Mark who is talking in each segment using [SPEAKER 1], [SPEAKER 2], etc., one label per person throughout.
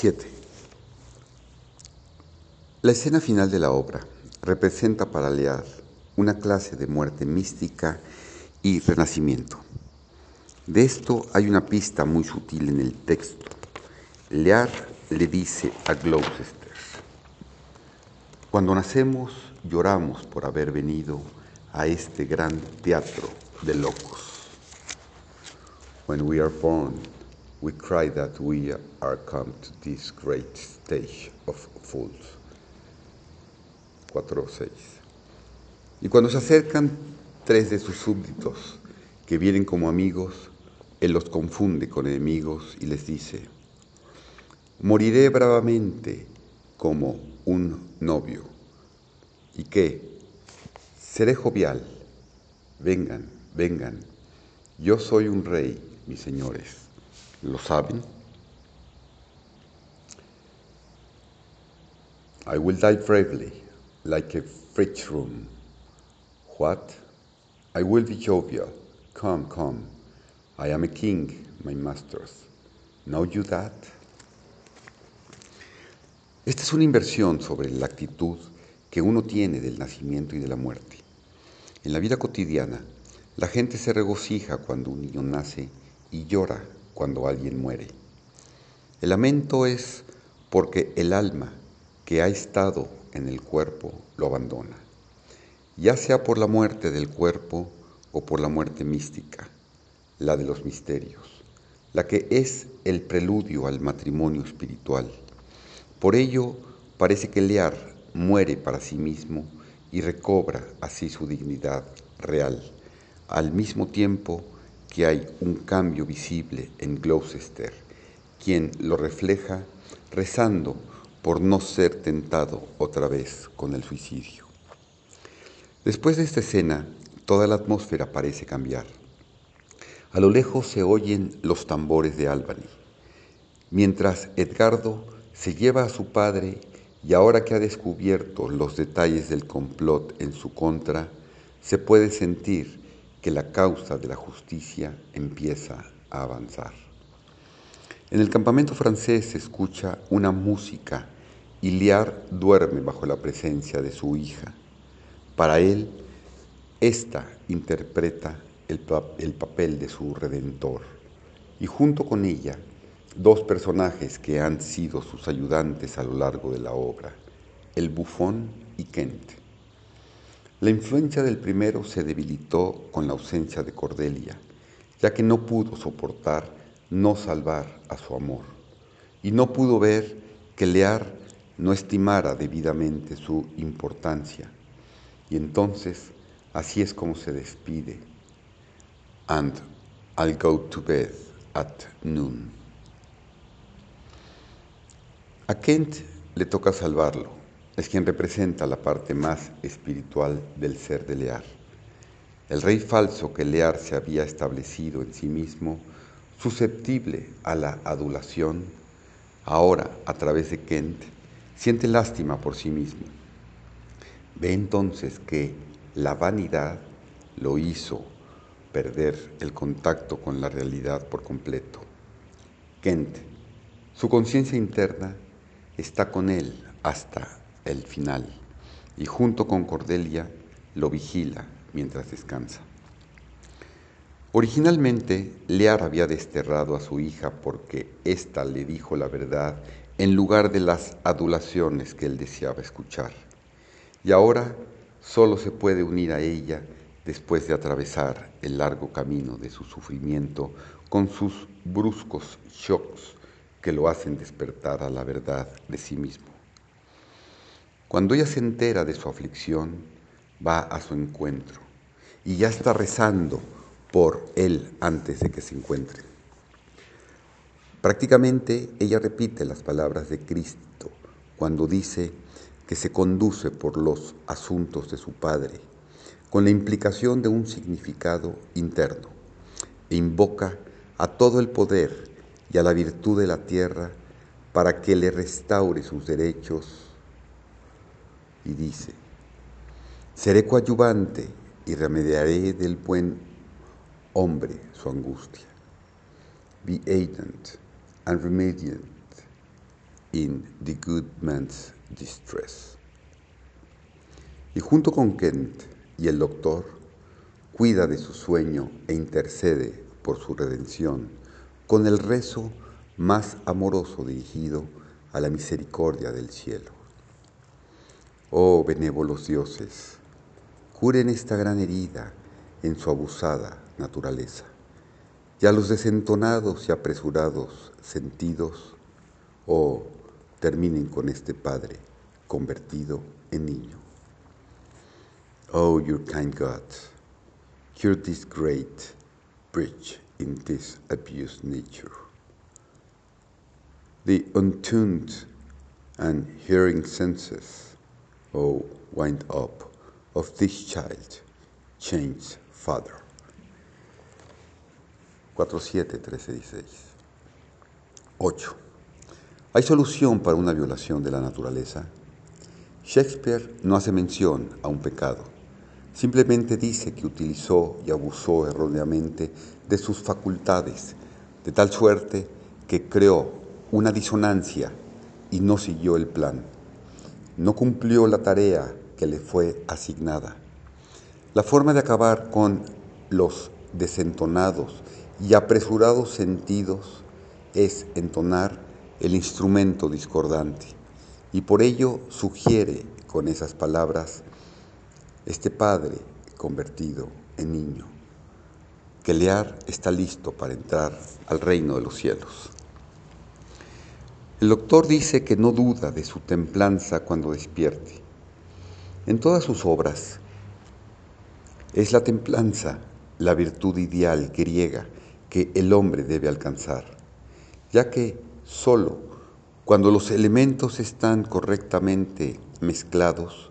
[SPEAKER 1] 7. La escena final de la obra representa para Lear una clase de muerte mística y renacimiento. De esto hay una pista muy sutil en el texto. Lear le dice a Gloucester, cuando nacemos lloramos por haber venido a este gran teatro de locos. When we are born, we cry that we are come to this great stage of fools. 4 6. Y cuando se acercan tres de sus súbditos, que vienen como amigos, él los confunde con enemigos y les dice, moriré bravamente como un novio. ¿Y qué? Seré jovial. Vengan, vengan. Yo soy un rey, mis señores. ¿Lo saben? I will die bravely, like a fridge room. What? I will be jovial. Come, come. I am a king, my masters. Know you that? Esta es una inversión sobre la actitud que uno tiene del nacimiento y de la muerte. En la vida cotidiana, la gente se regocija cuando un niño nace y llora cuando alguien muere. El lamento es porque el alma que ha estado en el cuerpo lo abandona, ya sea por la muerte del cuerpo o por la muerte mística, la de los misterios, la que es el preludio al matrimonio espiritual. Por ello, parece que Lear muere para sí mismo y recobra así su dignidad real, al mismo tiempo que hay un cambio visible en Gloucester, quien lo refleja rezando por no ser tentado otra vez con el suicidio. Después de esta escena, toda la atmósfera parece cambiar. A lo lejos se oyen los tambores de Albany, mientras Edgardo se lleva a su padre y ahora que ha descubierto los detalles del complot en su contra, se puede sentir que la causa de la justicia empieza a avanzar. En el campamento francés se escucha una música y Liar duerme bajo la presencia de su hija. Para él, esta interpreta el, el papel de su redentor y junto con ella dos personajes que han sido sus ayudantes a lo largo de la obra, el bufón y Kent. La influencia del primero se debilitó con la ausencia de Cordelia, ya que no pudo soportar no salvar a su amor, y no pudo ver que Lear no estimara debidamente su importancia. Y entonces, así es como se despide. And I'll go to bed at noon. A Kent le toca salvarlo. Es quien representa la parte más espiritual del ser de Lear. El rey falso que Lear se había establecido en sí mismo, susceptible a la adulación, ahora a través de Kent, siente lástima por sí mismo. Ve entonces que la vanidad lo hizo perder el contacto con la realidad por completo. Kent, su conciencia interna, está con él hasta el final y junto con Cordelia lo vigila mientras descansa. Originalmente, Lear había desterrado a su hija porque ésta le dijo la verdad en lugar de las adulaciones que él deseaba escuchar. Y ahora solo se puede unir a ella después de atravesar el largo camino de su sufrimiento con sus bruscos shocks que lo hacen despertar a la verdad de sí mismo. Cuando ella se entera de su aflicción, va a su encuentro y ya está rezando por él antes de que se encuentren. Prácticamente ella repite las palabras de Cristo cuando dice que se conduce por los asuntos de su Padre, con la implicación de un significado interno, e invoca a todo el poder y a la virtud de la tierra para que le restaure sus derechos. Y dice, seré coadyuvante y remediaré del buen hombre su angustia. Be agent and remediant in The Good Man's Distress. Y junto con Kent y el doctor, cuida de su sueño e intercede por su redención con el rezo más amoroso dirigido a la misericordia del cielo. Oh benévolos dioses, curen esta gran herida en su abusada naturaleza, y a los desentonados y apresurados sentidos, oh, terminen con este Padre convertido en niño. Oh, your kind God, cure this great breach in this abused nature. The untuned and hearing senses, oh, wind up of this child, change Father. 4, 7, 13, 16. 8. ¿Hay solución para una violación de la naturaleza? Shakespeare no hace mención a un pecado, simplemente dice que utilizó y abusó erróneamente de sus facultades, de tal suerte que creó una disonancia y no siguió el plan. No cumplió la tarea que le fue asignada. La forma de acabar con los desentonados y apresurados sentidos es entonar el instrumento discordante y por ello sugiere con esas palabras este padre convertido en niño, que Lear está listo para entrar al reino de los cielos. El doctor dice que no duda de su templanza cuando despierte. En todas sus obras es la templanza la virtud ideal griega que el hombre debe alcanzar, ya que solo cuando los elementos están correctamente mezclados,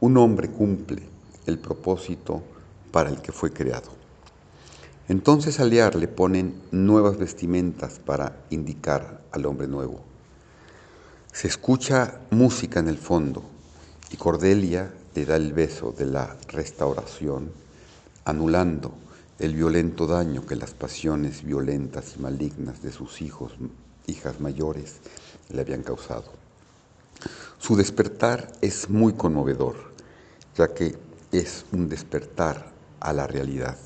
[SPEAKER 1] un hombre cumple el propósito para el que fue creado. Entonces al Lear le ponen nuevas vestimentas para indicar al hombre nuevo. Se escucha música en el fondo y Cordelia le da el beso de la restauración, anulando el violento daño que las pasiones violentas y malignas de sus hijos, hijas mayores le habían causado. Su despertar es muy conmovedor, ya que es un despertar a la realidad.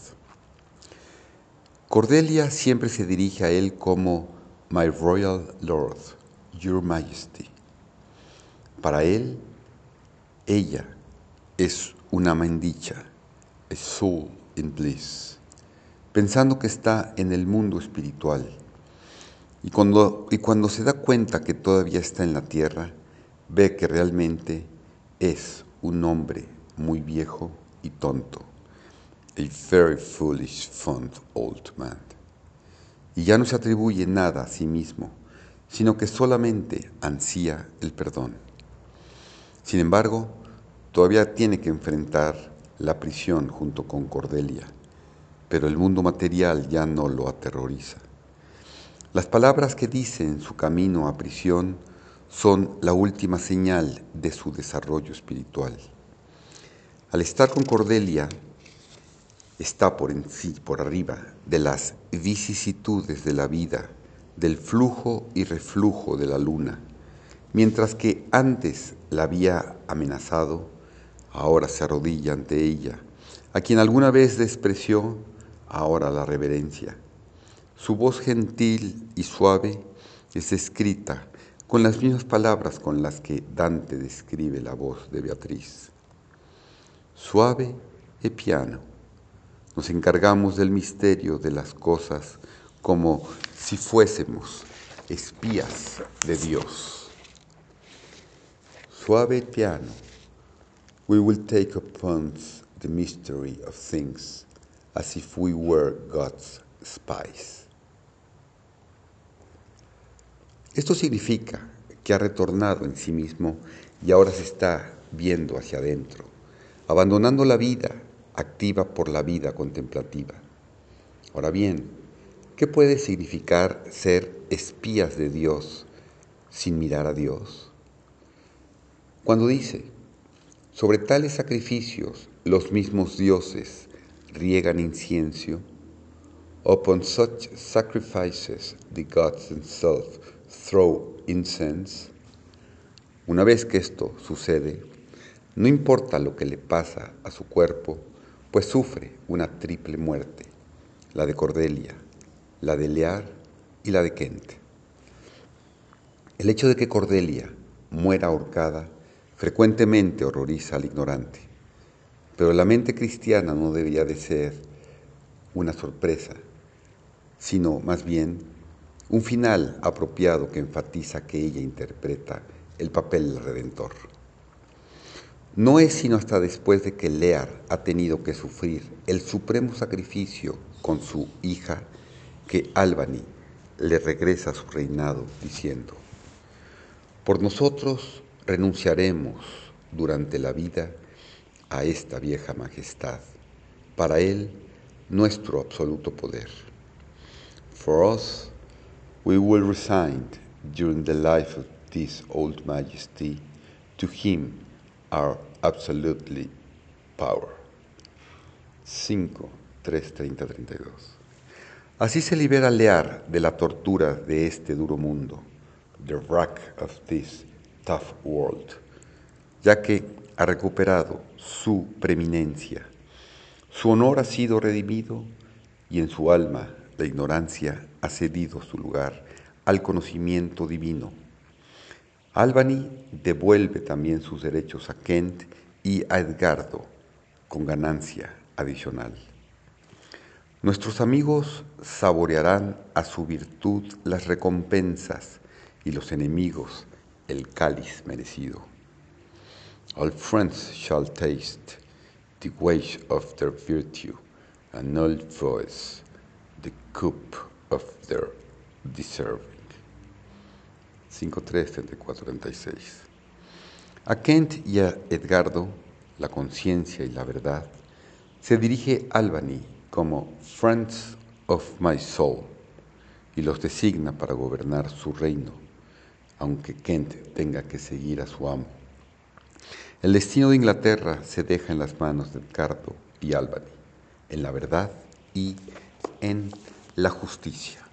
[SPEAKER 1] Cordelia siempre se dirige a él como My Royal Lord, Your Majesty. Para él, ella es una mendicha, a soul in bliss pensando que está en el mundo espiritual. Y cuando, y cuando se da cuenta que todavía está en la tierra, ve que realmente es un hombre muy viejo y tonto. A very foolish, fond old man. Y ya no se atribuye nada a sí mismo, sino que solamente ansía el perdón. Sin embargo, todavía tiene que enfrentar la prisión junto con Cordelia pero el mundo material ya no lo aterroriza. Las palabras que dice en su camino a prisión son la última señal de su desarrollo espiritual. Al estar con Cordelia, está por, en sí, por arriba de las vicisitudes de la vida, del flujo y reflujo de la luna, mientras que antes la había amenazado, ahora se arrodilla ante ella, a quien alguna vez despreció ahora la reverencia. Su voz gentil y suave es escrita con las mismas palabras con las que Dante describe la voz de Beatriz. Suave y piano. Nos encargamos del misterio de las cosas como si fuésemos espías de Dios. Suave piano. We will take upon the mystery of things as if we were God's spies. Esto significa que ha retornado en sí mismo y ahora se está viendo hacia adentro, abandonando la vida activa por la vida contemplativa. Ahora bien, ¿qué puede significar ser espías de Dios sin mirar a Dios? Cuando dice, sobre tales sacrificios los mismos dioses riegan incienso. Upon such sacrifices the gods throw incense. Una vez que esto sucede, no importa lo que le pasa a su cuerpo, pues sufre una triple muerte, la de Cordelia, la de Lear y la de Kent. El hecho de que Cordelia muera ahorcada frecuentemente horroriza al ignorante, pero la mente cristiana no debería de ser una sorpresa, sino más bien un final apropiado que enfatiza que ella interpreta el papel del Redentor. No es sino hasta después de que Lear ha tenido que sufrir el supremo sacrificio con su hija que Albany le regresa a su reinado diciendo, por nosotros renunciaremos durante la vida a esta vieja majestad, para él nuestro absoluto poder. For us, we will resign during the life of this old majesty to him our absolutely power. 5, 3, 30, 32. Así se libera Lear de la tortura de este duro mundo, the wrack of this tough world, ya que ha recuperado su preeminencia. Su honor ha sido redimido y en su alma la ignorancia ha cedido su lugar al conocimiento divino. Albany devuelve también sus derechos a Kent y a Edgardo con ganancia adicional. Nuestros amigos saborearán a su virtud las recompensas y los enemigos el cáliz merecido. All friends shall taste the wage of their virtue, and all foes the cup of their deserving. 5.3, A Kent y a Edgardo, la conciencia y la verdad, se dirige Albany como Friends of my soul y los designa para gobernar su reino, aunque Kent tenga que seguir a su amo. El destino de Inglaterra se deja en las manos de Edgardo y Albany, en la verdad y en la justicia.